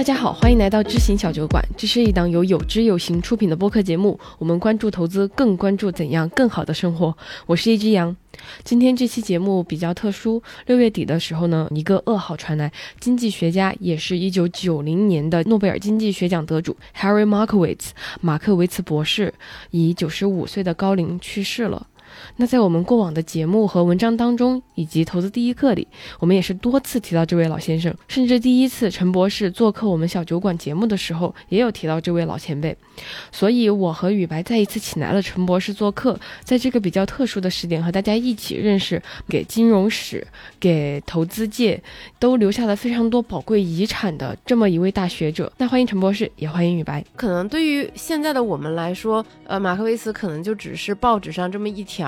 大家好，欢迎来到知行小酒馆。这是一档由有知有行出品的播客节目。我们关注投资，更关注怎样更好的生活。我是一只羊。今天这期节目比较特殊，六月底的时候呢，一个噩耗传来，经济学家，也是一九九零年的诺贝尔经济学奖得主 Harry Markowitz 马克维茨博士，以九十五岁的高龄去世了。那在我们过往的节目和文章当中，以及投资第一课里，我们也是多次提到这位老先生，甚至第一次陈博士做客我们小酒馆节目的时候，也有提到这位老前辈。所以，我和雨白再一次请来了陈博士做客，在这个比较特殊的时点，和大家一起认识，给金融史、给投资界都留下了非常多宝贵遗产的这么一位大学者。那欢迎陈博士，也欢迎雨白。可能对于现在的我们来说，呃，马克维茨可能就只是报纸上这么一条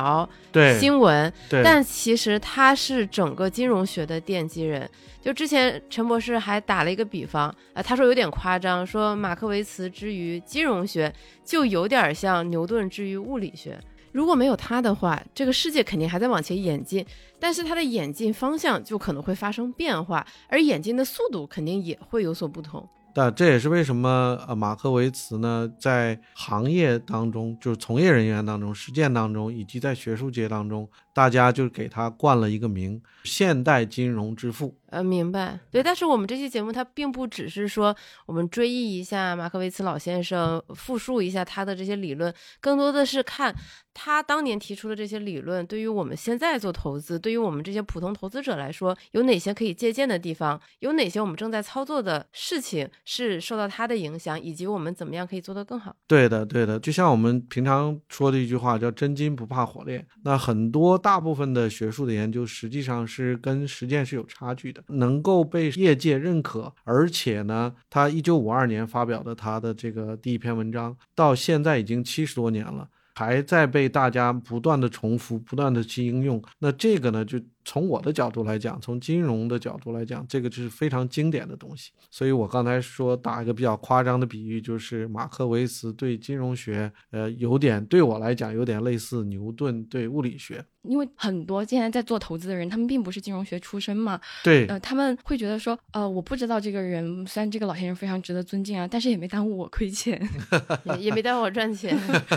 新闻，但其实他是整个金融学的奠基人。就之前陈博士还打了一个比方，呃，他说有点夸张，说马克维茨之于金融学就有点像牛顿之于物理学。如果没有他的话，这个世界肯定还在往前演进，但是他的演进方向就可能会发生变化，而演进的速度肯定也会有所不同。但这也是为什么呃马克维茨呢，在行业当中，就是从业人员当中、实践当中，以及在学术界当中。大家就给他冠了一个名“现代金融之父”。呃，明白。对，但是我们这期节目它并不只是说我们追忆一下马克维茨老先生，复述一下他的这些理论，更多的是看他当年提出的这些理论对于我们现在做投资，对于我们这些普通投资者来说，有哪些可以借鉴的地方，有哪些我们正在操作的事情是受到他的影响，以及我们怎么样可以做得更好。对的，对的。就像我们平常说的一句话，叫“真金不怕火炼”。那很多。大部分的学术的研究实际上是跟实践是有差距的，能够被业界认可，而且呢，他一九五二年发表的他的这个第一篇文章，到现在已经七十多年了，还在被大家不断的重复，不断的去应用。那这个呢，就。从我的角度来讲，从金融的角度来讲，这个就是非常经典的东西。所以我刚才说打一个比较夸张的比喻，就是马克维茨对金融学，呃，有点对我来讲有点类似牛顿对物理学。因为很多现在在做投资的人，他们并不是金融学出身嘛。对。呃，他们会觉得说，呃，我不知道这个人，虽然这个老先生非常值得尊敬啊，但是也没耽误我亏钱，也也没耽误我赚钱。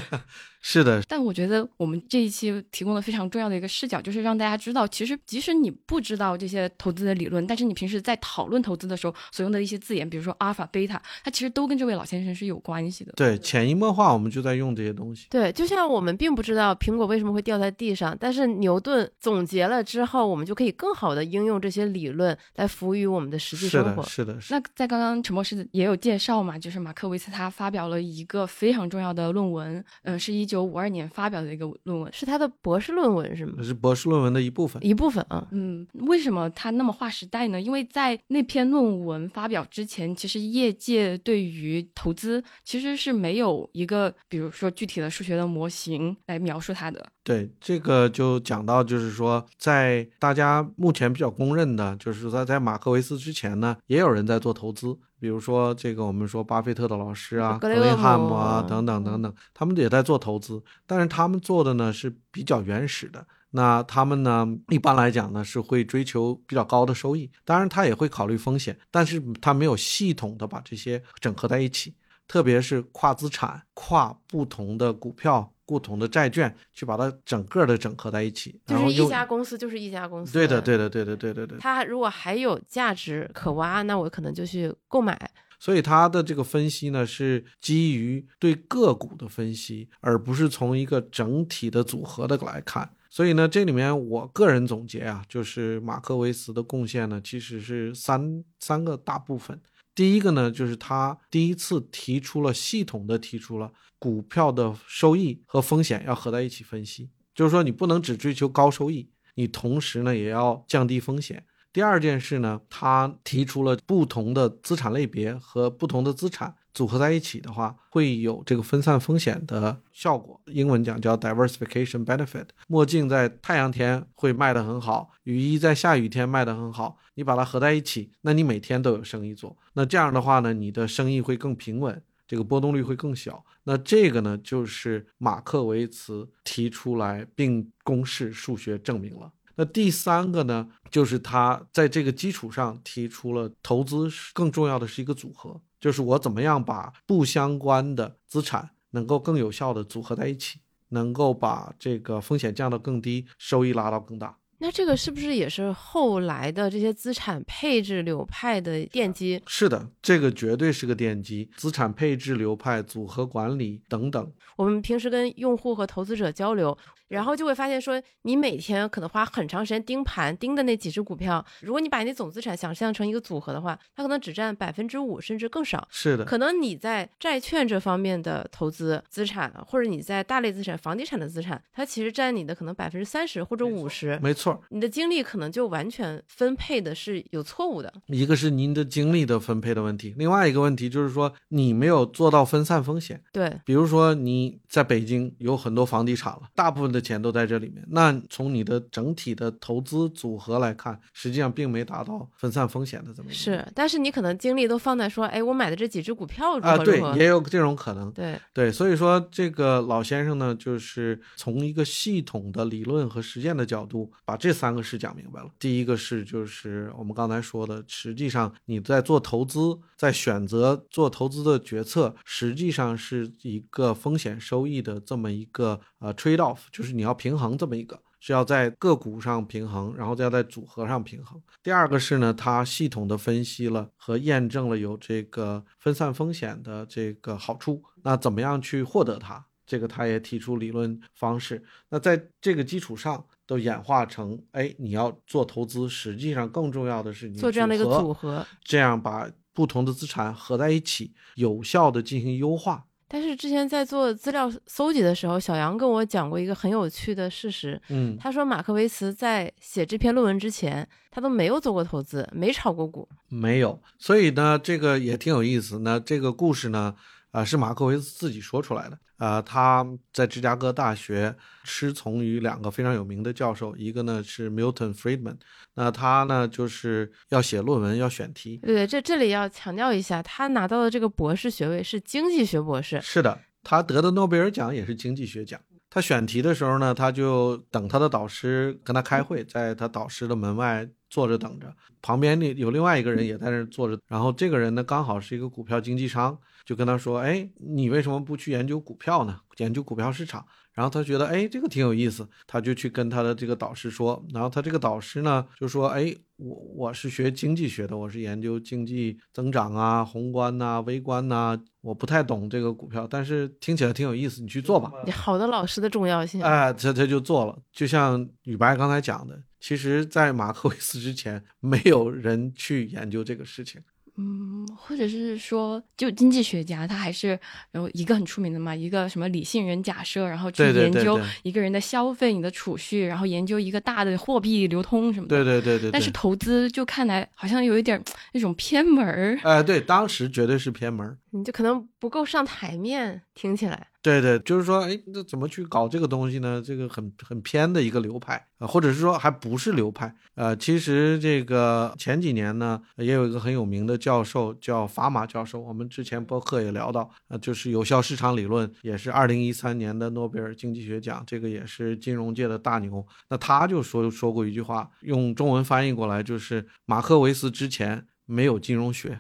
是的。但我觉得我们这一期提供了非常重要的一个视角，就是让大家知道，其实。即使你不知道这些投资的理论，但是你平时在讨论投资的时候所用的一些字眼，比如说阿尔法、贝塔，它其实都跟这位老先生是有关系的。对，潜移默化，我们就在用这些东西。对，就像我们并不知道苹果为什么会掉在地上，但是牛顿总结了之后，我们就可以更好的应用这些理论来服务于我们的实际生活。是的，是的。那在刚刚陈博士也有介绍嘛，就是马克维斯他发表了一个非常重要的论文，嗯，是一九五二年发表的一个论文，是他的博士论文是吗？是博士论文的一部分，一部分啊，嗯。为什么他那么划时代呢？因为在那篇论文发表之前，其实业界对于投资其实是没有一个，比如说具体的数学的模型来描述它的。对，这个就讲到，就是说，在大家目前比较公认的，就是说，在马克维斯之前呢，也有人在做投资，比如说这个我们说巴菲特的老师啊，格雷汉姆啊，等等等等，他们也在做投资，但是他们做的呢是比较原始的。那他们呢？一般来讲呢，是会追求比较高的收益，当然他也会考虑风险，但是他没有系统的把这些整合在一起，特别是跨资产、跨不同的股票、不同的债券，去把它整个的整合在一起。就是一家公司就是一家公司。对的，对的，对的，对对对。它如果还有价值可挖，那我可能就去购买。所以他的这个分析呢，是基于对个股的分析，而不是从一个整体的组合的来看。所以呢，这里面我个人总结啊，就是马克维茨的贡献呢，其实是三三个大部分。第一个呢，就是他第一次提出了系统的提出了股票的收益和风险要合在一起分析，就是说你不能只追求高收益，你同时呢也要降低风险。第二件事呢，他提出了不同的资产类别和不同的资产。组合在一起的话，会有这个分散风险的效果。英文讲叫 diversification benefit。墨镜在太阳天会卖得很好，雨衣在下雨天卖得很好。你把它合在一起，那你每天都有生意做。那这样的话呢，你的生意会更平稳，这个波动率会更小。那这个呢，就是马克维茨提出来并公式数学证明了。那第三个呢，就是他在这个基础上提出了投资更重要的是一个组合，就是我怎么样把不相关的资产能够更有效的组合在一起，能够把这个风险降到更低，收益拉到更大。那这个是不是也是后来的这些资产配置流派的奠基？是的，这个绝对是个奠基。资产配置流派、组合管理等等。我们平时跟用户和投资者交流。然后就会发现，说你每天可能花很长时间盯盘，盯的那几只股票，如果你把你总资产想象成一个组合的话，它可能只占百分之五，甚至更少。是的，可能你在债券这方面的投资资产，或者你在大类资产、房地产的资产，它其实占你的可能百分之三十或者五十。没错，你的精力可能就完全分配的是有错误的。一个是您的精力的分配的问题，另外一个问题就是说你没有做到分散风险。对，比如说你在北京有很多房地产了，大部分的钱都在这里面。那从你的整体的投资组合来看，实际上并没达到分散风险的这么一个。是，但是你可能精力都放在说，哎，我买的这几只股票啊，对，也有这种可能。对对，所以说这个老先生呢，就是从一个系统的理论和实践的角度，把这三个事讲明白了。第一个是，就是我们刚才说的，实际上你在做投资，在选择做投资的决策，实际上是一个风险收益的这么一个呃 trade off，就是你要平衡这么一个，是要在个股上平衡，然后再要在组合上平衡。第二个是呢，他系统的分析了和验证了有这个分散风险的这个好处。那怎么样去获得它？这个他也提出理论方式。那在这个基础上，都演化成，哎，你要做投资，实际上更重要的是你做这样的一个组合，这样把不同的资产合在一起，有效的进行优化。但是之前在做资料搜集的时候，小杨跟我讲过一个很有趣的事实。嗯，他说马克维茨在写这篇论文之前，他都没有做过投资，没炒过股，没有。所以呢，这个也挺有意思。那这个故事呢，啊，是马克维茨自己说出来的。啊，他在芝加哥大学师从于两个非常有名的教授，一个呢是 Milton Friedman，那他呢就是要写论文，要选题。对，这这里要强调一下，他拿到的这个博士学位是经济学博士。是的，他得的诺贝尔奖也是经济学奖。他选题的时候呢，他就等他的导师跟他开会，在他导师的门外坐着等着，旁边那有另外一个人也在那坐着，然后这个人呢刚好是一个股票经纪商。就跟他说，哎，你为什么不去研究股票呢？研究股票市场。然后他觉得，哎，这个挺有意思，他就去跟他的这个导师说。然后他这个导师呢，就说，哎，我我是学经济学的，我是研究经济增长啊、宏观呐、微观呐，我不太懂这个股票，但是听起来挺有意思，你去做吧。好的老师的重要性。哎，他他就做了。就像宇白刚才讲的，其实，在马克 维斯之前，没有人去研究这个事情。嗯，或者是说，就经济学家，他还是有一个很出名的嘛，一个什么理性人假设，然后去研究一个人的消费、你的储蓄，然后研究一个大的货币流通什么的。对对对对。但是投资就看来好像有一点那种偏门儿。哎，对，当时绝对是偏门儿。你就可能不够上台面，听起来。对对，就是说，哎，那怎么去搞这个东西呢？这个很很偏的一个流派啊，或者是说还不是流派。呃，其实这个前几年呢，也有一个很有名的教授叫法马教授，我们之前播客也聊到，呃，就是有效市场理论，也是二零一三年的诺贝尔经济学奖，这个也是金融界的大牛。那他就说说过一句话，用中文翻译过来就是马克维斯之前没有金融学。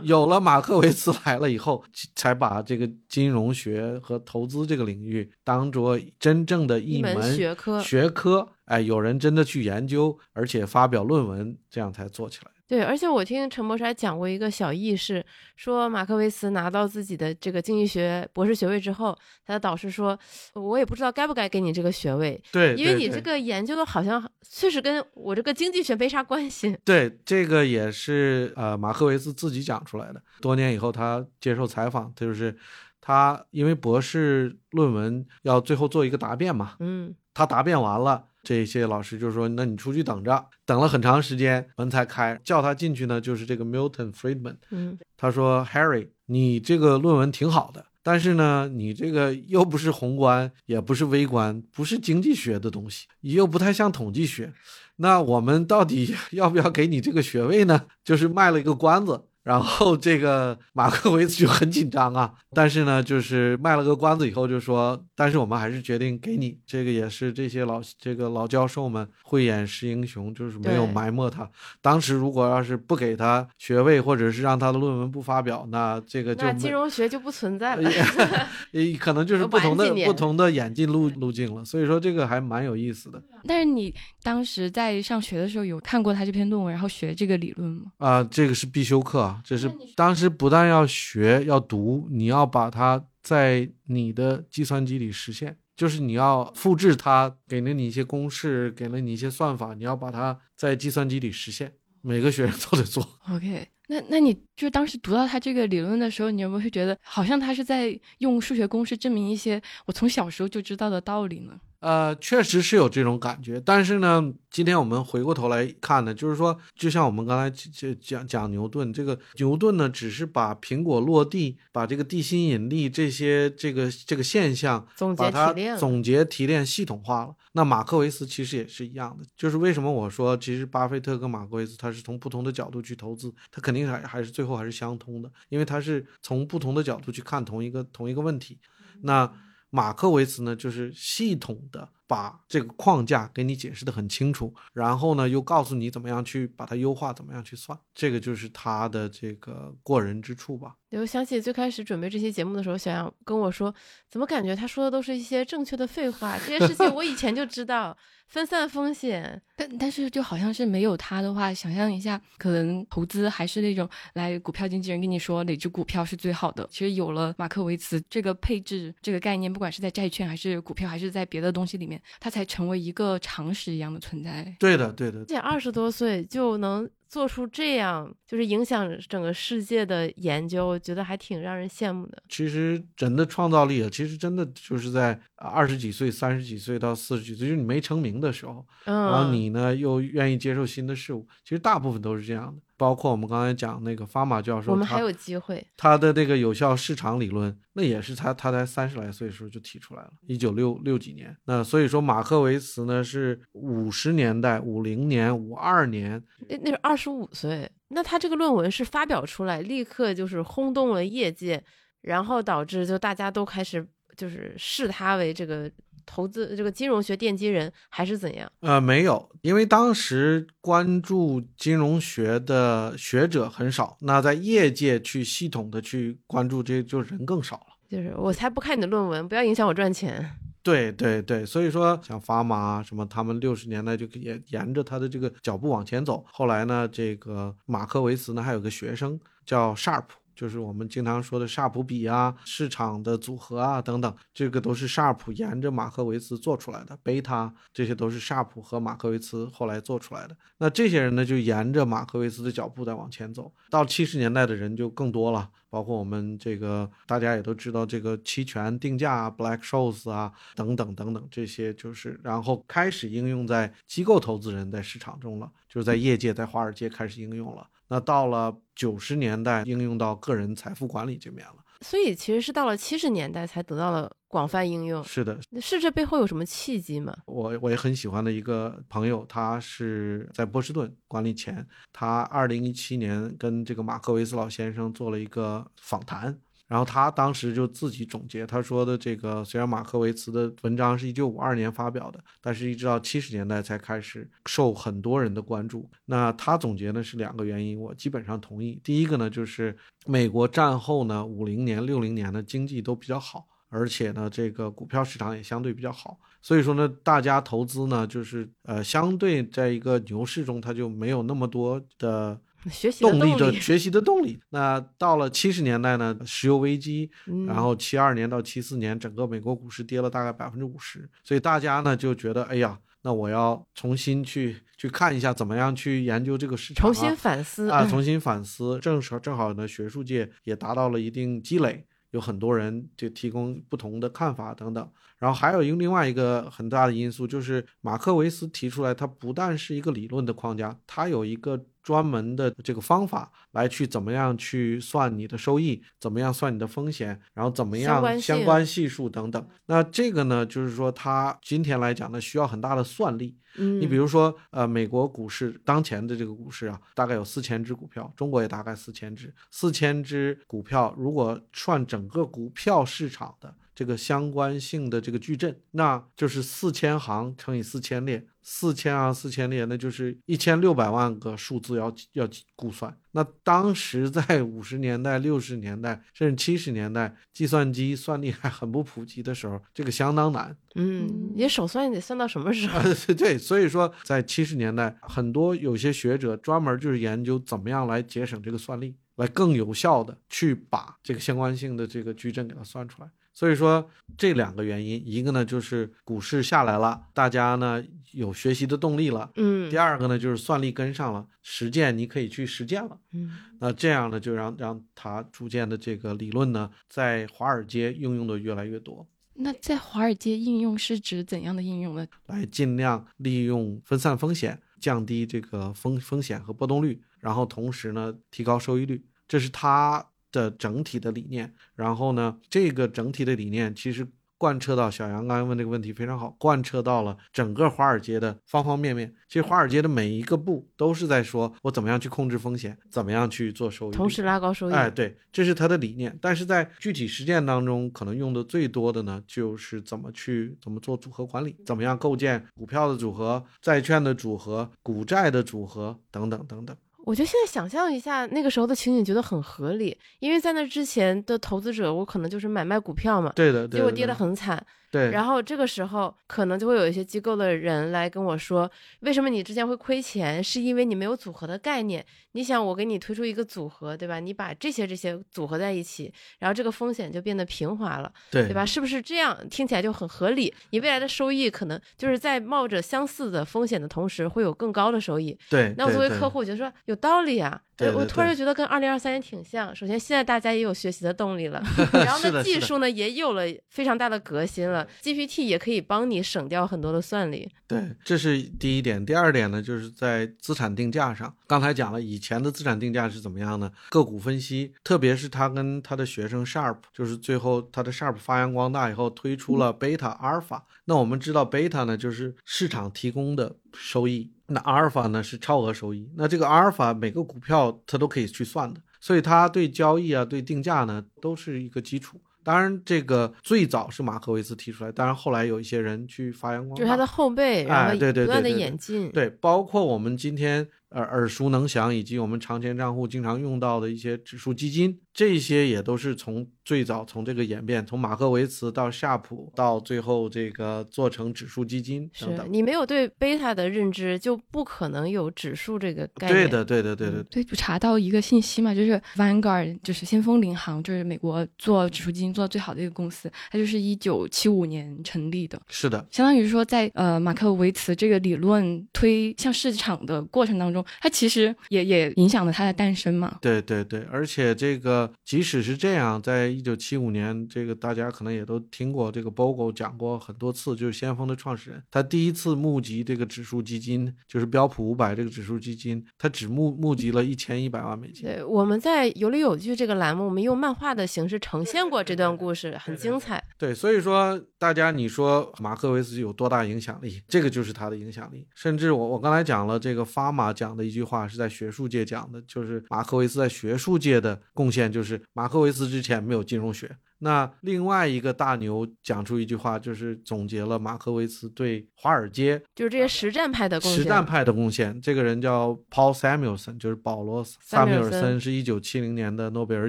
有了马克维茨来了以后，才把这个金融学和投资这个领域当做真正的一门学科。学科，哎，有人真的去研究，而且发表论文，这样才做起来。对，而且我听陈博士还讲过一个小轶事，说马克维茨拿到自己的这个经济学博士学位之后，他的导师说：“我也不知道该不该给你这个学位，对，因为你这个研究的好像确实跟我这个经济学没啥关系。”对，这个也是呃马克维茨自己讲出来的。多年以后，他接受采访，他就是他因为博士论文要最后做一个答辩嘛，嗯，他答辩完了。这些老师就说：“那你出去等着，等了很长时间，门才开，叫他进去呢。就是这个 Milton Friedman，嗯，他说：‘Harry，你这个论文挺好的，但是呢，你这个又不是宏观，也不是微观，不是经济学的东西，又不太像统计学。那我们到底 要不要给你这个学位呢？’就是卖了一个关子。然后这个马克维茨就很紧张啊，但是呢，就是卖了个关子以后就说，但是我们还是决定给你，这个也是这些老这个老教授们慧眼识英雄，就是没有埋没他。当时如果要是不给他学位，或者是让他的论文不发表，那这个就那金融学就不存在了，可能就是不同的不同的演进路路径了。所以说这个还蛮有意思的。但是你当时在上学的时候有看过他这篇论文，然后学这个理论吗？啊，这个是必修课。这是当时不但要学要读，你要把它在你的计算机里实现，就是你要复制它给了你一些公式，给了你一些算法，你要把它在计算机里实现，每个学生都得做。OK，那那你就当时读到他这个理论的时候，你有没有觉得好像他是在用数学公式证明一些我从小时候就知道的道理呢？呃，确实是有这种感觉，但是呢，今天我们回过头来看呢，就是说，就像我们刚才就讲讲牛顿，这个牛顿呢，只是把苹果落地，把这个地心引力这些这个这个现象，把它总结提炼系统化了。那马克维斯其实也是一样的，就是为什么我说，其实巴菲特跟马克维斯他是从不同的角度去投资，他肯定还还是最后还是相通的，因为他是从不同的角度去看同一个同一个问题。那。马克维茨呢，就是系统的把这个框架给你解释的很清楚，然后呢，又告诉你怎么样去把它优化，怎么样去算，这个就是他的这个过人之处吧。我想起最开始准备这期节目的时候，小杨跟我说，怎么感觉他说的都是一些正确的废话？这些事情我以前就知道。分散风险，但但是就好像是没有他的话，想象一下，可能投资还是那种来股票经纪人跟你说哪只股票是最好的。其实有了马克维茨这个配置这个概念，不管是在债券还是股票，还是在别的东西里面，它才成为一个常识一样的存在。对的，对的。而且二十多岁就能。做出这样就是影响整个世界的研究，我觉得还挺让人羡慕的。其实人的创造力啊，其实真的就是在二十几岁、三十几岁到四十几岁，就是你没成名的时候，然后你呢又愿意接受新的事物，其实大部分都是这样的。包括我们刚才讲那个法马教授，我们还有机会。他的这个有效市场理论，那也是他他才三十来岁的时候就提出来了，一九六六几年。那所以说马克维茨呢是五十年代五零年五二年，那那是二十五岁。那他这个论文是发表出来，立刻就是轰动了业界，然后导致就大家都开始就是视他为这个。投资这个金融学奠基人还是怎样？呃，没有，因为当时关注金融学的学者很少，那在业界去系统的去关注这就人更少了。就是我才不看你的论文，不要影响我赚钱。对对对，所以说像法马什么，他们六十年代就沿沿着他的这个脚步往前走。后来呢，这个马克维茨呢还有个学生叫 Sharp。就是我们经常说的夏普比啊，市场的组合啊等等，这个都是夏普沿着马克维茨做出来的。贝塔这些都是夏普和马克维茨后来做出来的。那这些人呢，就沿着马克维茨的脚步在往前走。到七十年代的人就更多了，包括我们这个大家也都知道这个期权定价啊、Black Scholes 啊等等等等这些，就是然后开始应用在机构投资人在市场中了，就是在业界在华尔街开始应用了。那到了九十年代，应用到个人财富管理这面了。所以其实是到了七十年代才得到了广泛应用。是的，是这背后有什么契机吗？我我也很喜欢的一个朋友，他是在波士顿管理前，他二零一七年跟这个马克维斯老先生做了一个访谈。然后他当时就自己总结，他说的这个，虽然马克维茨的文章是一九五二年发表的，但是一直到七十年代才开始受很多人的关注。那他总结呢是两个原因，我基本上同意。第一个呢就是美国战后呢五零年、六零年的经济都比较好，而且呢这个股票市场也相对比较好，所以说呢大家投资呢就是呃相对在一个牛市中，它就没有那么多的。学习动力的学习的动力。那到了七十年代呢，石油危机，然后七二年到七四年，整个美国股市跌了大概百分之五十，所以大家呢就觉得，哎呀，那我要重新去去看一下，怎么样去研究这个市场，重新反思啊，重新反思。正好正好呢，学术界也达到了一定积累，有很多人就提供不同的看法等等。然后还有一个另外一个很大的因素，就是马克维斯提出来，它不但是一个理论的框架，它有一个专门的这个方法来去怎么样去算你的收益，怎么样算你的风险，然后怎么样相关系数等等。那这个呢，就是说它今天来讲呢，需要很大的算力。嗯，你比如说，呃，美国股市当前的这个股市啊，大概有四千只股票，中国也大概四千只，四千只股票，如果算整个股票市场的。这个相关性的这个矩阵，那就是四千行乘以四千列，四千啊四千列，那就是一千六百万个数字要要估算。那当时在五十年代、六十年代甚至七十年代，计算机算力还很不普及的时候，这个相当难。嗯，你手算你得算到什么时候？对，所以说在七十年代，很多有些学者专门就是研究怎么样来节省这个算力，来更有效的去把这个相关性的这个矩阵给它算出来。所以说这两个原因，一个呢就是股市下来了，大家呢有学习的动力了，嗯。第二个呢就是算力跟上了，实践你可以去实践了，嗯。那这样呢就让让他逐渐的这个理论呢在华尔街应用的越来越多。那在华尔街应用是指怎样的应用呢？来尽量利用分散风险，降低这个风风险和波动率，然后同时呢提高收益率，这是他。的整体的理念，然后呢，这个整体的理念其实贯彻到小杨刚才问这个问题非常好，贯彻到了整个华尔街的方方面面。其实华尔街的每一个步都是在说我怎么样去控制风险，怎么样去做收益，同时拉高收益。哎，对，这是他的理念。但是在具体实践当中，可能用的最多的呢，就是怎么去怎么做组合管理，怎么样构建股票的组合、债券的组合、股债的组合等等等等。我就现在想象一下那个时候的情景，觉得很合理，因为在那之前的投资者，我可能就是买卖股票嘛，对的，结果跌得很惨。对，然后这个时候可能就会有一些机构的人来跟我说，为什么你之前会亏钱？是因为你没有组合的概念。你想我给你推出一个组合，对吧？你把这些这些组合在一起，然后这个风险就变得平滑了，对对吧？是不是这样？听起来就很合理。你未来的收益可能就是在冒着相似的风险的同时，会有更高的收益。对，那我作为客户，我觉得说有道理啊。对，我突然就觉得跟二零二三年挺像。首先，现在大家也有学习的动力了，然后呢，技术呢也有了非常大的革新了，GPT 也可以帮你省掉很多的算力。对，这是第一点。第二点呢，就是在资产定价上，刚才讲了以前的资产定价是怎么样呢？个股分析，特别是他跟他的学生 Sharp，就是最后他的 Sharp 发扬光大以后，推出了 Beta、阿尔法。那我们知道 Beta 呢，就是市场提供的收益。那阿尔法呢是超额收益，那这个阿尔法每个股票它都可以去算的，所以它对交易啊、对定价呢都是一个基础。当然，这个最早是马克维斯提出来，当然后来有一些人去发扬光大，就是他的后辈，然后不断的演进，对，包括我们今天。耳耳熟能详，以及我们长钱账户经常用到的一些指数基金，这些也都是从最早从这个演变，从马克维茨到夏普，到最后这个做成指数基金等等。你没有对贝塔的认知，就不可能有指数这个概念。对的，对的，对的。对，就查到一个信息嘛，就是 Vanguard，就是先锋领航，就是美国做指数基金做的最好的一个公司，它就是一九七五年成立的。是的，相当于说在呃马克维茨这个理论推向市场的过程当中。它其实也也影响了它的诞生嘛。对对对，而且这个即使是这样，在一九七五年，这个大家可能也都听过，这个 Bogle 讲过很多次，就是先锋的创始人，他第一次募集这个指数基金，就是标普五百这个指数基金，他只募募集了一千一百万美金。对，我们在有理有据这个栏目，我们用漫画的形式呈现过这段故事，很精彩。对，所以说大家你说马克维斯有多大影响力？这个就是他的影响力。甚至我我刚才讲了这个发马讲的一句话是在学术界讲的，就是马克维斯在学术界的贡献，就是马克维斯之前没有金融学。那另外一个大牛讲出一句话，就是总结了马克维斯对华尔街，就是这些实战派的贡献。实战派的贡献，这个人叫 Paul Samuelson，就是保罗·萨缪尔森，是一九七零年的诺贝尔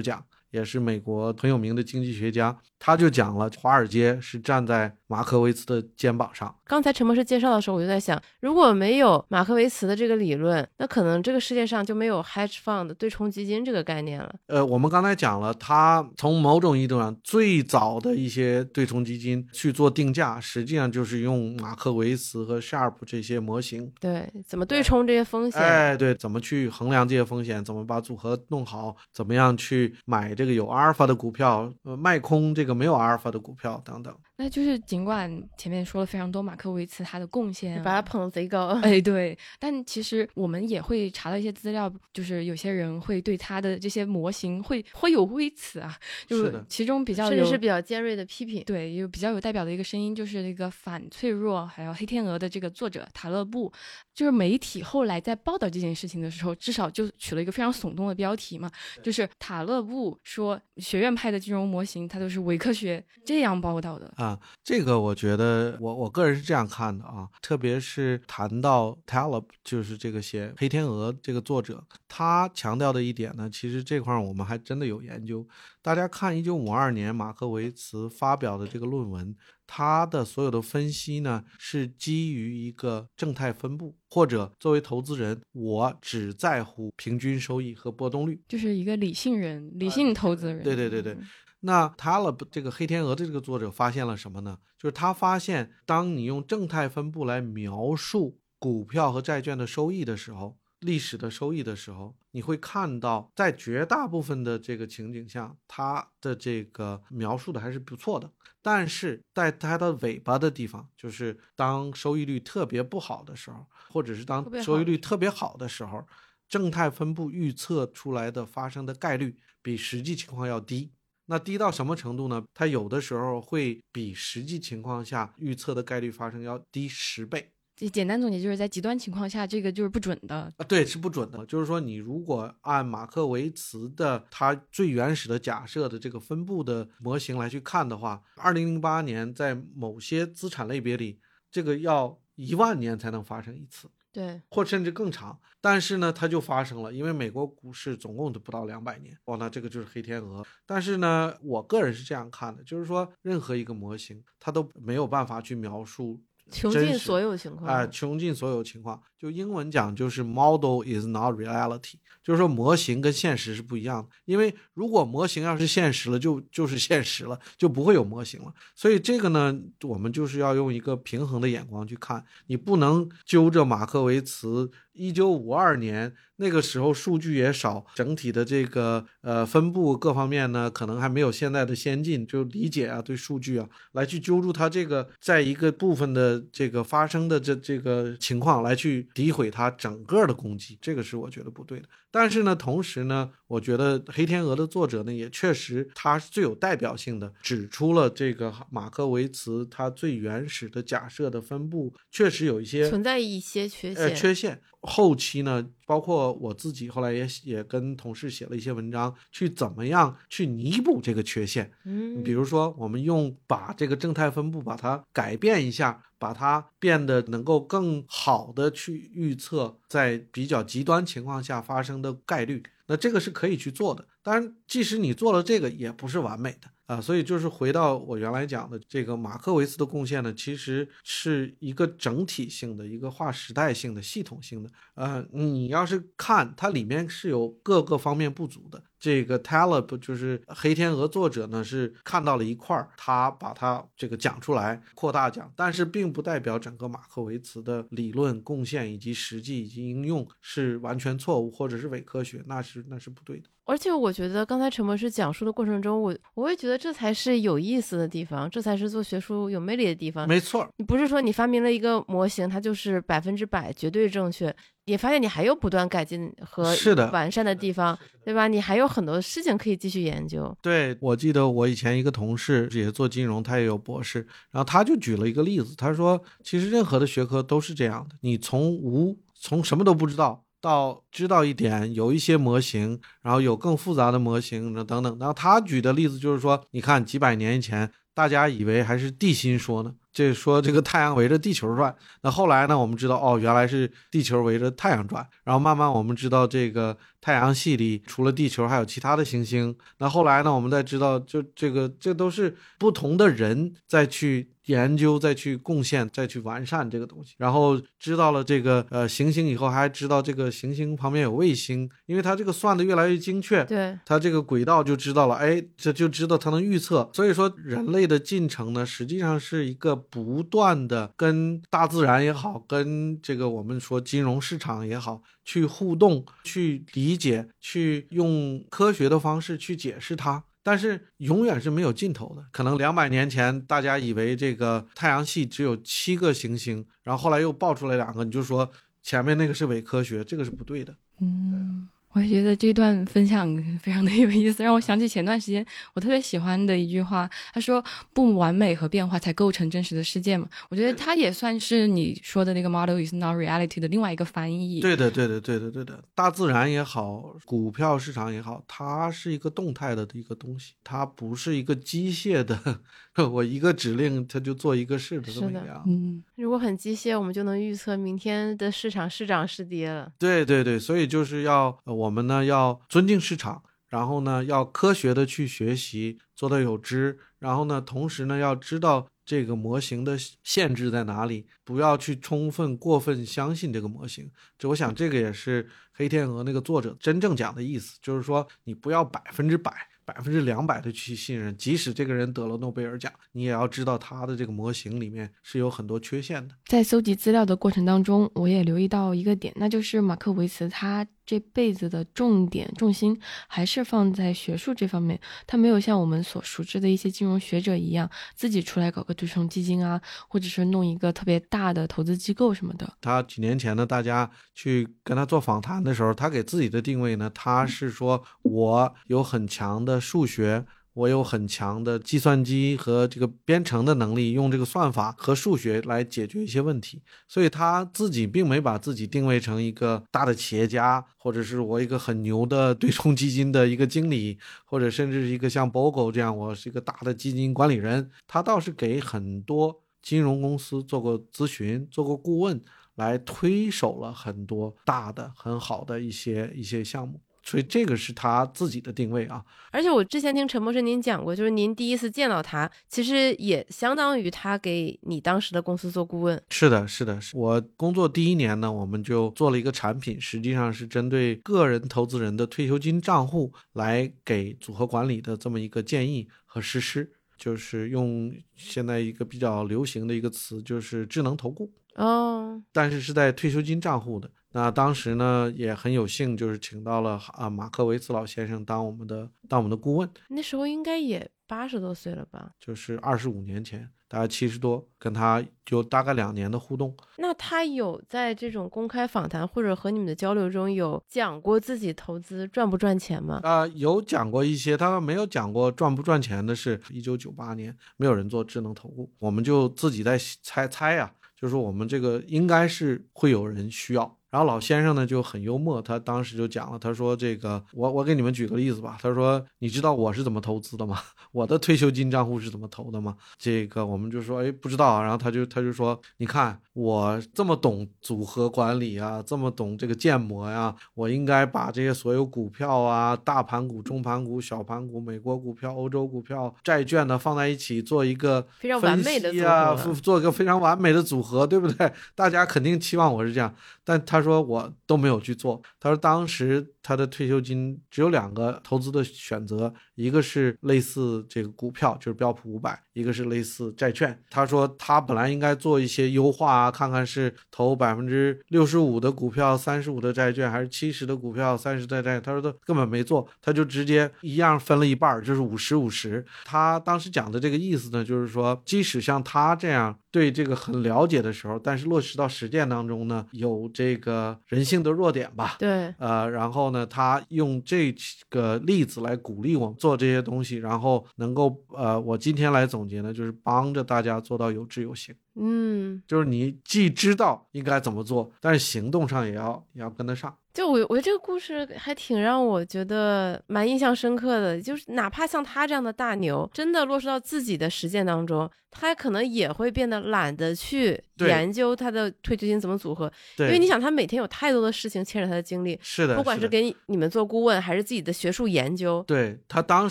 奖。也是美国很有名的经济学家，他就讲了，华尔街是站在马克维茨的肩膀上。刚才陈博士介绍的时候，我就在想，如果没有马克维茨的这个理论，那可能这个世界上就没有 hedge fund 对冲基金这个概念了。呃，我们刚才讲了，他从某种意义上最早的一些对冲基金去做定价，实际上就是用马克维茨和 Sharp 这些模型。对，怎么对冲这些风险？哎，对，怎么去衡量这些风险？怎么把组合弄好？怎么样去买这？这个有阿尔法的股票，呃，卖空这个没有阿尔法的股票等等。那就是尽管前面说了非常多马克维茨他的贡献，把他捧贼高，哎，对，但其实我们也会查到一些资料，就是有些人会对他的这些模型会会有微词啊，就是其中比较甚至是比较尖锐的批评。对，有比较有代表的一个声音，就是那个反脆弱还有黑天鹅的这个作者塔勒布，就是媒体后来在报道这件事情的时候，至少就取了一个非常耸动的标题嘛，就是塔勒布说学院派的金融模型它都是伪科学，这样报道的。啊，这个我觉得我我个人是这样看的啊，特别是谈到 Taleb，就是这个写《黑天鹅》这个作者，他强调的一点呢，其实这块我们还真的有研究。大家看，一九五二年马克维茨发表的这个论文，他的所有的分析呢，是基于一个正态分布，或者作为投资人，我只在乎平均收益和波动率，就是一个理性人，理性投资人。对对对对。那 Taleb 这个黑天鹅的这个作者发现了什么呢？就是他发现，当你用正态分布来描述股票和债券的收益的时候，历史的收益的时候，你会看到，在绝大部分的这个情景下，它的这个描述的还是不错的。但是在它的尾巴的地方，就是当收益率特别不好的时候，或者是当收益率特别好的时候，正态分布预测出来的发生的概率比实际情况要低。那低到什么程度呢？它有的时候会比实际情况下预测的概率发生要低十倍。这简单总结就是在极端情况下，这个就是不准的啊。对，是不准的。就是说，你如果按马克维茨的他最原始的假设的这个分布的模型来去看的话，二零零八年在某些资产类别里，这个要一万年才能发生一次。对，或甚至更长，但是呢，它就发生了，因为美国股市总共都不到两百年，哇，那这个就是黑天鹅。但是呢，我个人是这样看的，就是说，任何一个模型，它都没有办法去描述。穷尽所有情况啊，穷尽所有情况。就英文讲，就是 model is not reality，就是说模型跟现实是不一样的。因为如果模型要是现实了，就就是现实了，就不会有模型了。所以这个呢，我们就是要用一个平衡的眼光去看，你不能揪着马克维茨。一九五二年那个时候数据也少，整体的这个呃分布各方面呢，可能还没有现在的先进，就理解啊，对数据啊，来去揪住它这个在一个部分的这个发生的这这个情况来去诋毁它整个的攻击，这个是我觉得不对的。但是呢，同时呢，我觉得《黑天鹅》的作者呢，也确实他是最有代表性的，指出了这个马克维茨他最原始的假设的分布确实有一些存在一些缺陷。呃，缺陷。后期呢，包括我自己后来也也跟同事写了一些文章，去怎么样去弥补这个缺陷。嗯，比如说我们用把这个正态分布把它改变一下，把它变得能够更好的去预测在比较极端情况下发生的概率。那这个是可以去做的。当然，即使你做了这个，也不是完美的。啊，所以就是回到我原来讲的这个马克维斯的贡献呢，其实是一个整体性的、一个划时代性的、系统性的。呃，你要是看它里面是有各个方面不足的。这个 Taleb 就是黑天鹅作者呢，是看到了一块儿，他把它这个讲出来，扩大讲，但是并不代表整个马克维茨的理论贡献以及实际以及应用是完全错误或者是伪科学，那是那是不对的。而且我觉得刚才陈博士讲述的过程中，我我也觉得这才是有意思的地方，这才是做学术有魅力的地方。没错，你不是说你发明了一个模型，它就是百分之百绝对正确。你发现你还有不断改进和是的完善的地方，对吧？你还有很多事情可以继续研究。对，我记得我以前一个同事也做金融，他也有博士，然后他就举了一个例子，他说，其实任何的学科都是这样的，你从无从什么都不知道到知道一点，有一些模型，然后有更复杂的模型，等等。然后他举的例子就是说，你看几百年以前，大家以为还是地心说呢。这说这个太阳围着地球转，那后来呢？我们知道哦，原来是地球围着太阳转。然后慢慢我们知道，这个太阳系里除了地球还有其他的行星。那后来呢？我们再知道，就这个这都是不同的人再去研究、再去贡献、再去完善这个东西。然后知道了这个呃行星以后，还知道这个行星旁边有卫星，因为它这个算的越来越精确，对，它这个轨道就知道了，哎，这就知道它能预测。所以说，人类的进程呢，实际上是一个不断的跟大自然也好，跟这个我们说金融市场也好。去互动，去理解，去用科学的方式去解释它，但是永远是没有尽头的。可能两百年前大家以为这个太阳系只有七个行星，然后后来又爆出来两个，你就说前面那个是伪科学，这个是不对的。嗯。我觉得这段分享 非常的有意思，让我想起前段时间我特别喜欢的一句话。他说：“不完美和变化才构成真实的世界嘛。”我觉得它也算是你说的那个 “model is not reality” 的另外一个翻译。对的，对的，对的，对的。大自然也好，股票市场也好，它是一个动态的一个东西，它不是一个机械的。我一个指令，它就做一个事的这么样。嗯，如果很机械，我们就能预测明天的市场是涨是跌了。对对对，所以就是要我们呢要尊敬市场，然后呢要科学的去学习，做到有知，然后呢同时呢要知道这个模型的限制在哪里，不要去充分过分相信这个模型。这我想这个也是黑天鹅那个作者真正讲的意思，就是说你不要百分之百。百分之两百的去信任，即使这个人得了诺贝尔奖，你也要知道他的这个模型里面是有很多缺陷的。在搜集资料的过程当中，我也留意到一个点，那就是马克维茨他。这辈子的重点重心还是放在学术这方面，他没有像我们所熟知的一些金融学者一样，自己出来搞个对冲基金啊，或者是弄一个特别大的投资机构什么的。他几年前呢，大家去跟他做访谈的时候，他给自己的定位呢，他是说我有很强的数学。我有很强的计算机和这个编程的能力，用这个算法和数学来解决一些问题。所以他自己并没把自己定位成一个大的企业家，或者是我一个很牛的对冲基金的一个经理，或者甚至是一个像 Bogle 这样，我是一个大的基金管理人。他倒是给很多金融公司做过咨询，做过顾问，来推手了很多大的很好的一些一些项目。所以这个是他自己的定位啊，而且我之前听陈博士您讲过，就是您第一次见到他，其实也相当于他给你当时的公司做顾问。是的，是的，是我工作第一年呢，我们就做了一个产品，实际上是针对个人投资人的退休金账户来给组合管理的这么一个建议和实施，就是用现在一个比较流行的一个词，就是智能投顾哦，但是是在退休金账户的。那当时呢也很有幸，就是请到了啊马克维茨老先生当我们的当我们的顾问。那时候应该也八十多岁了吧？就是二十五年前，大概七十多，跟他就大概两年的互动。那他有在这种公开访谈或者和你们的交流中有讲过自己投资赚不赚钱吗？啊，有讲过一些，他没有讲过赚不赚钱的是，一九九八年没有人做智能投顾，我们就自己在猜猜呀，就是我们这个应该是会有人需要。然后老先生呢就很幽默，他当时就讲了，他说：“这个我我给你们举个例子吧。他说，你知道我是怎么投资的吗？我的退休金账户是怎么投的吗？这个我们就说，哎，不知道。然后他就他就说，你看我这么懂组合管理啊，这么懂这个建模呀，我应该把这些所有股票啊，大盘股、中盘股、小盘股、美国股票、欧洲股票、债券呢放在一起做一个非常完美的组合，做一个非常完美的组合，对不对？大家肯定期望我是这样，但他。说我都没有去做。他说当时他的退休金只有两个投资的选择，一个是类似这个股票，就是标普五百；一个是类似债券。他说他本来应该做一些优化啊，看看是投百分之六十五的股票，三十五的债券，还是七十的股票，三十的债。他说他根本没做，他就直接一样分了一半，就是五十五十。他当时讲的这个意思呢，就是说即使像他这样对这个很了解的时候，但是落实到实践当中呢，有这个。呃，人性的弱点吧。对，呃，然后呢，他用这个例子来鼓励我们做这些东西，然后能够，呃，我今天来总结呢，就是帮着大家做到有知有行。嗯，就是你既知道应该怎么做，但是行动上也要也要跟得上。就我，我觉得这个故事还挺让我觉得蛮印象深刻的。就是哪怕像他这样的大牛，真的落实到自己的实践当中，他可能也会变得懒得去研究他的退休金怎么组合。对，因为你想，他每天有太多的事情牵扯他的精力。是的，不管是给你们做顾问，还是自己的学术研究。对他当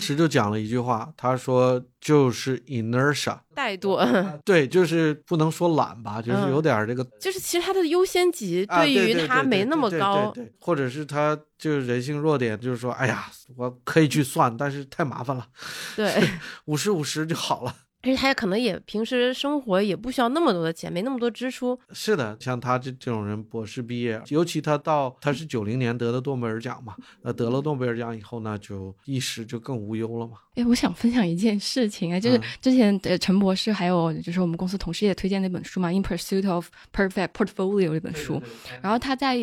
时就讲了一句话，他说。就是 inertia，怠惰。对，就是不能说懒吧，就是有点这个，就是其实他的优先级对于他没那么高，或者是他就是人性弱点，就是说，哎呀，我可以去算，但是太麻烦了。对，五十五十就好了。而且他也可能也平时生活也不需要那么多的钱，没那么多支出。是的，像他这这种人，博士毕业，尤其他到他是九零年得的诺贝尔奖嘛，那得了诺贝尔奖以后呢，就一时就更无忧了嘛。哎，我想分享一件事情啊，就是之前的陈博士还有就是我们公司同事也推荐那本书嘛，《In Pursuit of Perfect Portfolio》这本书，然后他在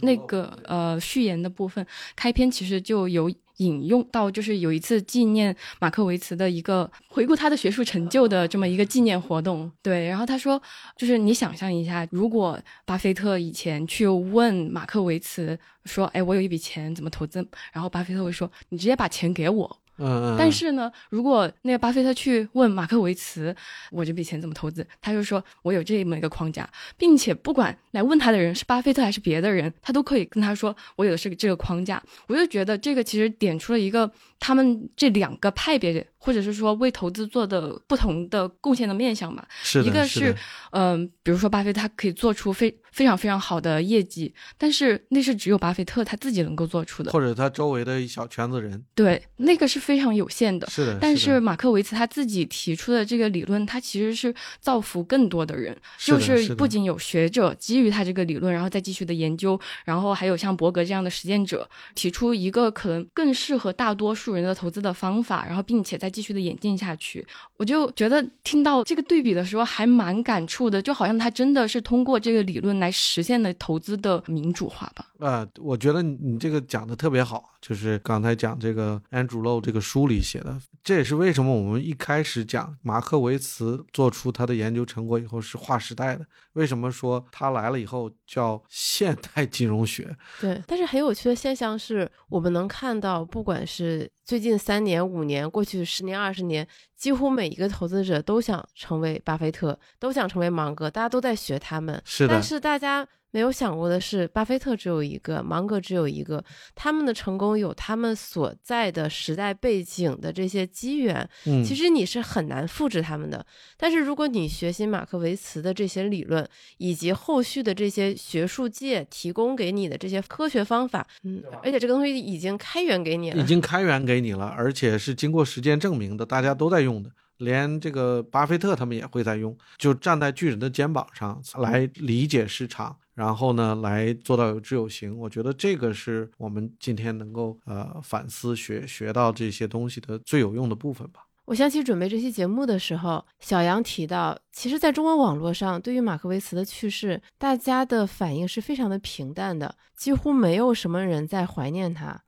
那个呃序言的部分开篇其实就有。引用到就是有一次纪念马克维茨的一个回顾他的学术成就的这么一个纪念活动，对，然后他说，就是你想象一下，如果巴菲特以前去问马克维茨说，哎，我有一笔钱怎么投资？然后巴菲特会说，你直接把钱给我。嗯，但是呢，如果那个巴菲特去问马克维茨，我这笔钱怎么投资，他就说我有这么一个框架，并且不管来问他的人是巴菲特还是别的人，他都可以跟他说我有的是这个框架。我就觉得这个其实点出了一个他们这两个派别，或者是说为投资做的不同的贡献的面向嘛。是一个是，嗯，比如说巴菲特他可以做出非非常非常好的业绩，但是那是只有巴菲特他自己能够做出的，或者他周围的一小圈子人。对，那个是。非常有限的，是的。但是马克维茨他自己提出的这个理论，他其实是造福更多的人，就是不仅有学者基于他这个理论，然后再继续的研究，然后还有像伯格这样的实践者提出一个可能更适合大多数人的投资的方法，然后并且再继续的演进下去。我就觉得听到这个对比的时候还蛮感触的，就好像他真的是通过这个理论来实现了投资的民主化吧。啊，我觉得你这个讲的特别好，就是刚才讲这个 Andrew Low 这个书里写的，这也是为什么我们一开始讲马克维茨做出他的研究成果以后是划时代的。为什么说他来了以后叫现代金融学？对，但是很有趣的现象是我们能看到，不管是最近三年、五年、过去十年、二十年，几乎每一个投资者都想成为巴菲特，都想成为芒格，大家都在学他们。是的，但是大家。没有想过的是，巴菲特只有一个，芒格只有一个，他们的成功有他们所在的时代背景的这些机缘。嗯，其实你是很难复制他们的。但是如果你学习马克维茨的这些理论，以及后续的这些学术界提供给你的这些科学方法，嗯，而且这个东西已经开源给你了，已经开源给你了，而且是经过实践证明的，大家都在用的。连这个巴菲特他们也会在用，就站在巨人的肩膀上来理解市场，然后呢来做到有知有行。我觉得这个是我们今天能够呃反思学学到这些东西的最有用的部分吧。我想起准备这期节目的时候，小杨提到，其实，在中文网络上，对于马克维茨的去世，大家的反应是非常的平淡的，几乎没有什么人在怀念他。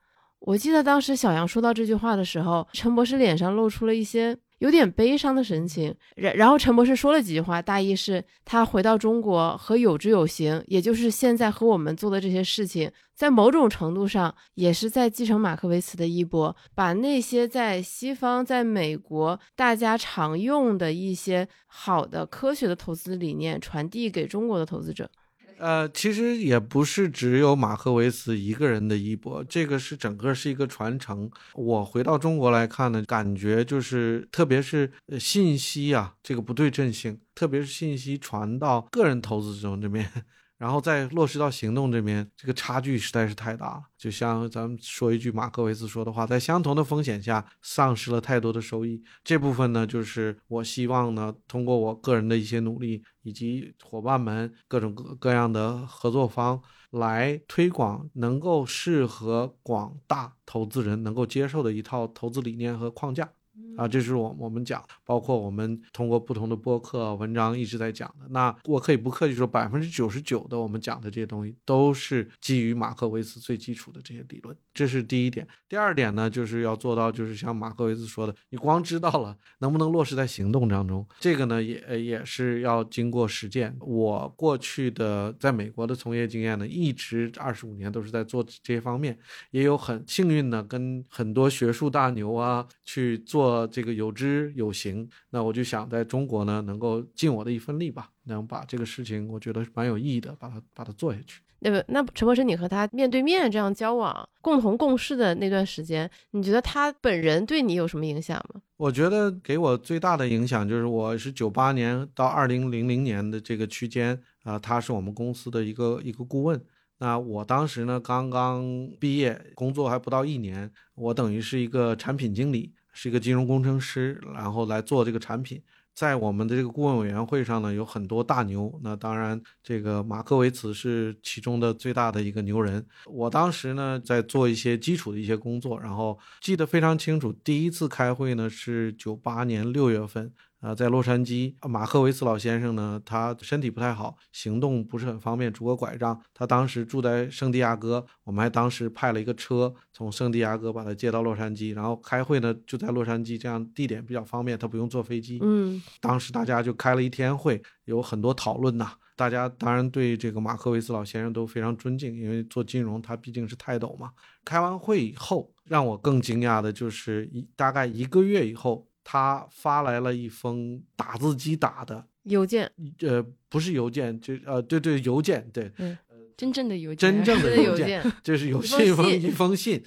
我记得当时小杨说到这句话的时候，陈博士脸上露出了一些。有点悲伤的神情，然然后陈博士说了几句话，大意是他回到中国和有知有行，也就是现在和我们做的这些事情，在某种程度上也是在继承马克维茨的衣钵，把那些在西方、在美国大家常用的一些好的科学的投资理念传递给中国的投资者。呃，其实也不是只有马赫维茨一个人的衣钵，这个是整个是一个传承。我回到中国来看呢，感觉就是，特别是信息啊，这个不对称性，特别是信息传到个人投资者这边。然后再落实到行动这边，这个差距实在是太大了。就像咱们说一句马克维斯说的话，在相同的风险下，丧失了太多的收益。这部分呢，就是我希望呢，通过我个人的一些努力，以及伙伴们各种各各样的合作方来推广，能够适合广大投资人能够接受的一套投资理念和框架。啊，这是我我们讲，包括我们通过不同的播客文章一直在讲的。那我可以不客气说，百分之九十九的我们讲的这些东西都是基于马克维斯最基础的这些理论，这是第一点。第二点呢，就是要做到，就是像马克维斯说的，你光知道了，能不能落实在行动当中？这个呢，也也是要经过实践。我过去的在美国的从业经验呢，一直二十五年都是在做这些方面，也有很幸运的跟很多学术大牛啊去做。做这个有知有行，那我就想在中国呢，能够尽我的一份力吧，能把这个事情，我觉得蛮有意义的，把它把它做下去。那不，那陈博士，你和他面对面这样交往、共同共事的那段时间，你觉得他本人对你有什么影响吗？我觉得给我最大的影响就是，我是九八年到二零零零年的这个区间啊，他是我们公司的一个一个顾问。那我当时呢，刚刚毕业，工作还不到一年，我等于是一个产品经理，是一个金融工程师，然后来做这个产品。在我们的这个顾问委员会上呢，有很多大牛。那当然，这个马克维茨是其中的最大的一个牛人。我当时呢，在做一些基础的一些工作，然后记得非常清楚。第一次开会呢，是九八年六月份。啊，在洛杉矶，马克维斯老先生呢，他身体不太好，行动不是很方便，拄个拐杖。他当时住在圣地亚哥，我们还当时派了一个车从圣地亚哥把他接到洛杉矶，然后开会呢就在洛杉矶，这样地点比较方便，他不用坐飞机。嗯，当时大家就开了一天会，有很多讨论呐。大家当然对这个马克维斯老先生都非常尊敬，因为做金融他毕竟是泰斗嘛。开完会以后，让我更惊讶的就是一大概一个月以后。他发来了一封打字机打的邮件，呃，不是邮件，就呃，对对，邮件，对，嗯，真正的邮件，真正的邮件，就是有信封一封信，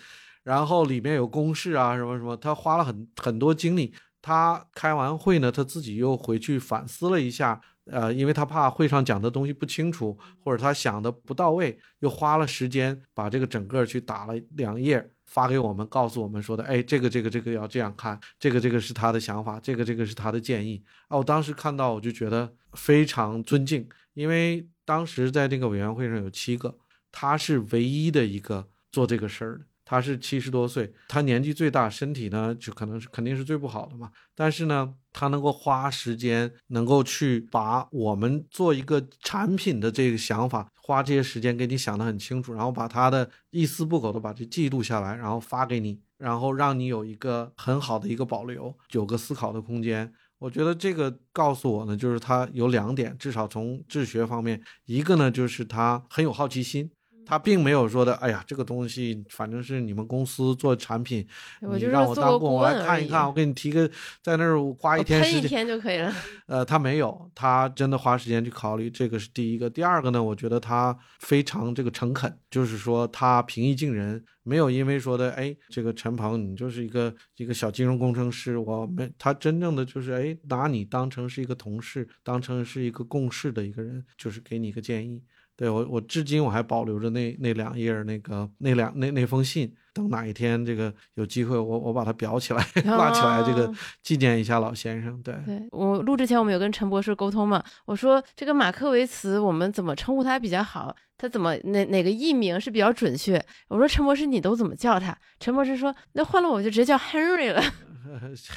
然后里面有公式啊，什么什么，他花了很很多精力。他开完会呢，他自己又回去反思了一下，呃，因为他怕会上讲的东西不清楚，或者他想的不到位，又花了时间把这个整个去打了两页。发给我们，告诉我们说的，哎，这个这个这个要这样看，这个这个是他的想法，这个这个是他的建议啊。我当时看到，我就觉得非常尊敬，因为当时在这个委员会上有七个，他是唯一的一个做这个事儿的。他是七十多岁，他年纪最大，身体呢就可能是肯定是最不好的嘛。但是呢，他能够花时间，能够去把我们做一个产品的这个想法，花这些时间给你想得很清楚，然后把他的一丝不苟的把这记录下来，然后发给你，然后让你有一个很好的一个保留，有个思考的空间。我觉得这个告诉我呢，就是他有两点，至少从治学方面，一个呢就是他很有好奇心。他并没有说的，哎呀，这个东西反正是你们公司做产品，你让我当顾问，我来看一看，我给你提个，在那儿花一天时间，一天就可以了。呃，他没有，他真的花时间去考虑，这个是第一个。第二个呢，我觉得他非常这个诚恳，就是说他平易近人，没有因为说的，哎，这个陈鹏你就是一个一个小金融工程师，我没，他真正的就是哎，拿你当成是一个同事，当成是一个共事的一个人，就是给你一个建议。对我，我至今我还保留着那那两页那个那两那那封信，等哪一天这个有机会，我我把它裱起来 挂起来，这个纪念一下老先生。对，对我录之前我们有跟陈博士沟通嘛，我说这个马克维茨我们怎么称呼他比较好？他怎么哪哪个艺名是比较准确？我说陈博士你都怎么叫他？陈博士说那换了我就直接叫 Henry 了。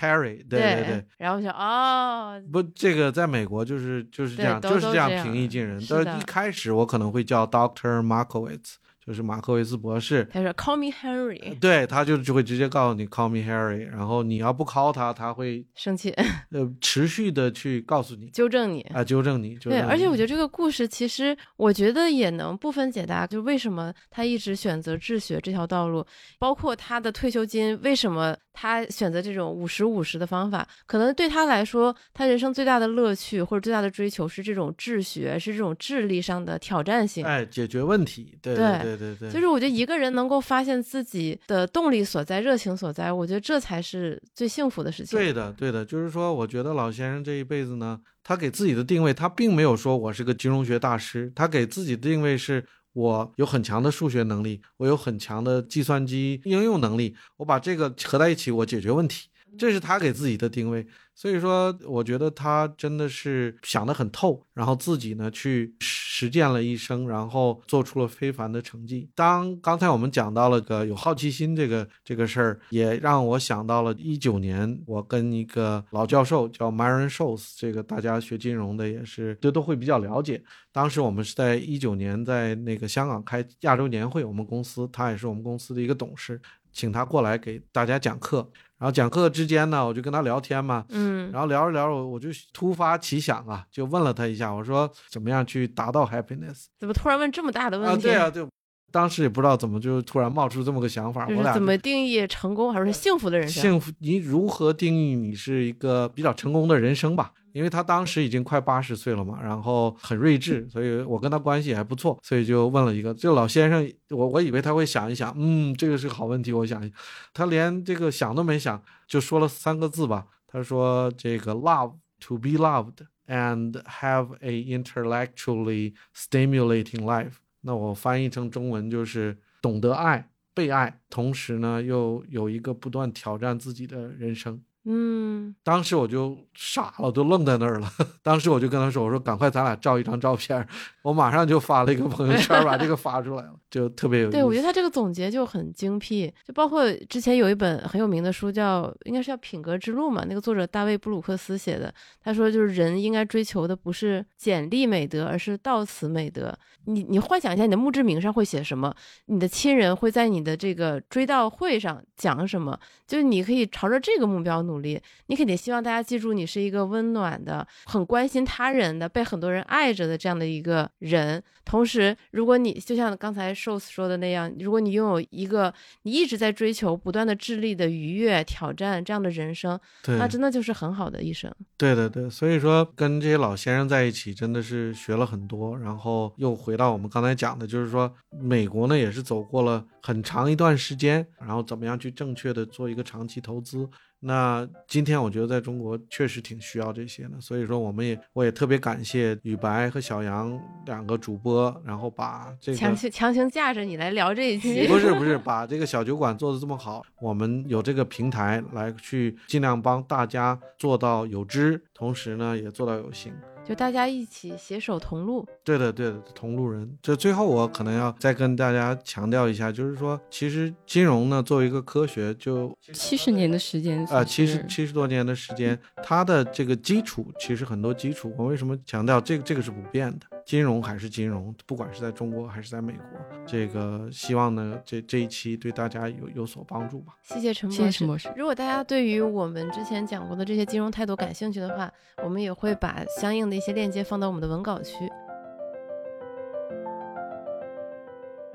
Harry，对对对，然后我想哦，不，这个在美国就是就是这样，就是这样平易近人。但是一开始我可能会叫 Doctor Markowitz。就是马克维斯博士，他说 “Call me Harry”，对他就就会直接告诉你 “Call me Harry”，然后你要不 call 他，他会生气，呃，持续的去告诉你，纠正你啊，纠正你。对，而且我觉得这个故事其实，我觉得也能部分解答，就为什么他一直选择治学这条道路，包括他的退休金，为什么他选择这种五十五十的方法，可能对他来说，他人生最大的乐趣或者最大的追求是这种治学，是这种智力上的挑战性，哎，解决问题，对对。对对对对对，就是我觉得一个人能够发现自己的动力所在、热情所在，我觉得这才是最幸福的事情。对的，对的，就是说，我觉得老先生这一辈子呢，他给自己的定位，他并没有说我是个金融学大师，他给自己的定位是我有很强的数学能力，我有很强的计算机应用能力，我把这个合在一起，我解决问题，这是他给自己的定位。所以说，我觉得他真的是想得很透，然后自己呢去实践了一生，然后做出了非凡的成绩。当刚才我们讲到了个有好奇心这个这个事儿，也让我想到了一九年，我跟一个老教授叫 Myron Sholes，这个大家学金融的也是都都会比较了解。当时我们是在一九年在那个香港开亚洲年会，我们公司他也是我们公司的一个董事，请他过来给大家讲课。然后讲课之间呢，我就跟他聊天嘛，嗯，然后聊着聊着，我我就突发奇想啊，就问了他一下，我说怎么样去达到 happiness？怎么突然问这么大的问题？啊，对啊，就当时也不知道怎么就突然冒出这么个想法。我俩怎么定义成功，还是幸福的人生？幸福，你如何定义你是一个比较成功的人生吧？因为他当时已经快八十岁了嘛，然后很睿智，所以我跟他关系还不错，所以就问了一个。这老先生，我我以为他会想一想，嗯，这个是个好问题，我想，他连这个想都没想，就说了三个字吧。他说：“这个 love to be loved and have a intellectually stimulating life。”那我翻译成中文就是懂得爱、被爱，同时呢又有一个不断挑战自己的人生。嗯，当时我就傻了，都愣在那儿了。当时我就跟他说：“我说赶快咱俩照一张照片。”我马上就发了一个朋友圈，把这个发出来了，就特别有意思。对，我觉得他这个总结就很精辟，就包括之前有一本很有名的书，叫应该是叫《品格之路》嘛，那个作者大卫布鲁克斯写的。他说，就是人应该追求的不是简历美德，而是到此美德。你你幻想一下，你的墓志铭上会写什么？你的亲人会在你的这个追悼会上讲什么？就是你可以朝着这个目标努力。你肯定希望大家记住，你是一个温暖的、很关心他人的、被很多人爱着的这样的一个。人，同时，如果你就像刚才 Shows 说的那样，如果你拥有一个你一直在追求、不断的智力的愉悦、挑战这样的人生，那真的就是很好的一生。对对对，所以说跟这些老先生在一起，真的是学了很多。然后又回到我们刚才讲的，就是说美国呢也是走过了很长一段时间，然后怎么样去正确的做一个长期投资。那今天我觉得在中国确实挺需要这些的，所以说我们也我也特别感谢雨白和小杨两个主播，然后把这个强行强行架着你来聊这一期，不是不是把这个小酒馆做的这么好，我们有这个平台来去尽量帮大家做到有知，同时呢也做到有形。就大家一起携手同路，对的，对的，同路人。这最后我可能要再跟大家强调一下，就是说，其实金融呢，作为一个科学，就七十年的时间啊，七十七十多年的时间，它的这个基础，其实很多基础，我为什么强调这个？这个是不变的。金融还是金融，不管是在中国还是在美国，这个希望呢，这这一期对大家有有所帮助吧。谢谢陈博士。如果大家对于我们之前讲过的这些金融态度感兴趣的话，我们也会把相应的一些链接放到我们的文稿区。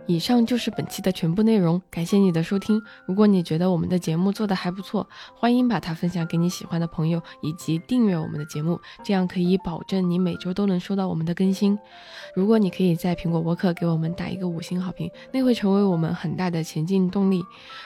以上就是本期的全部内容，感谢你的收听。如果你觉得我们的节目做得还不错，欢迎把它分享给你喜欢的朋友，以及订阅我们的节目，这样可以保证你每周都能收到我们的更新。如果你可以在苹果播客给我们打一个五星好评，那会成为我们很大的前进动力。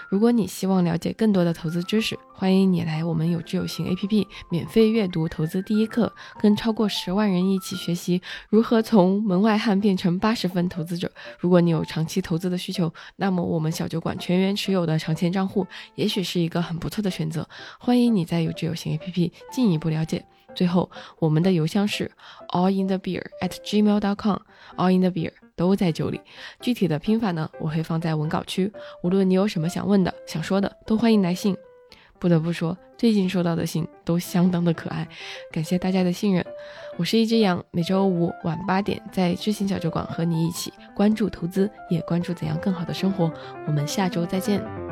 如果你希望了解更多的投资知识，欢迎你来我们有知有行 APP 免费阅读投资第一课，跟超过十万人一起学习如何从门外汉变成八十分投资者。如果你有长期投资的需求，那么我们小酒馆全员持有的长钱账户，也许是一个很不错的选择。欢迎你在有知有行 APP 进一步了解。最后，我们的邮箱是 all in the beer at gmail.com，all in the beer 都在酒里。具体的拼法呢，我会放在文稿区。无论你有什么想问的、想说的，都欢迎来信。不得不说，最近收到的信都相当的可爱，感谢大家的信任。我是一只羊，每周五晚八点在知行小酒馆和你一起关注投资，也关注怎样更好的生活。我们下周再见。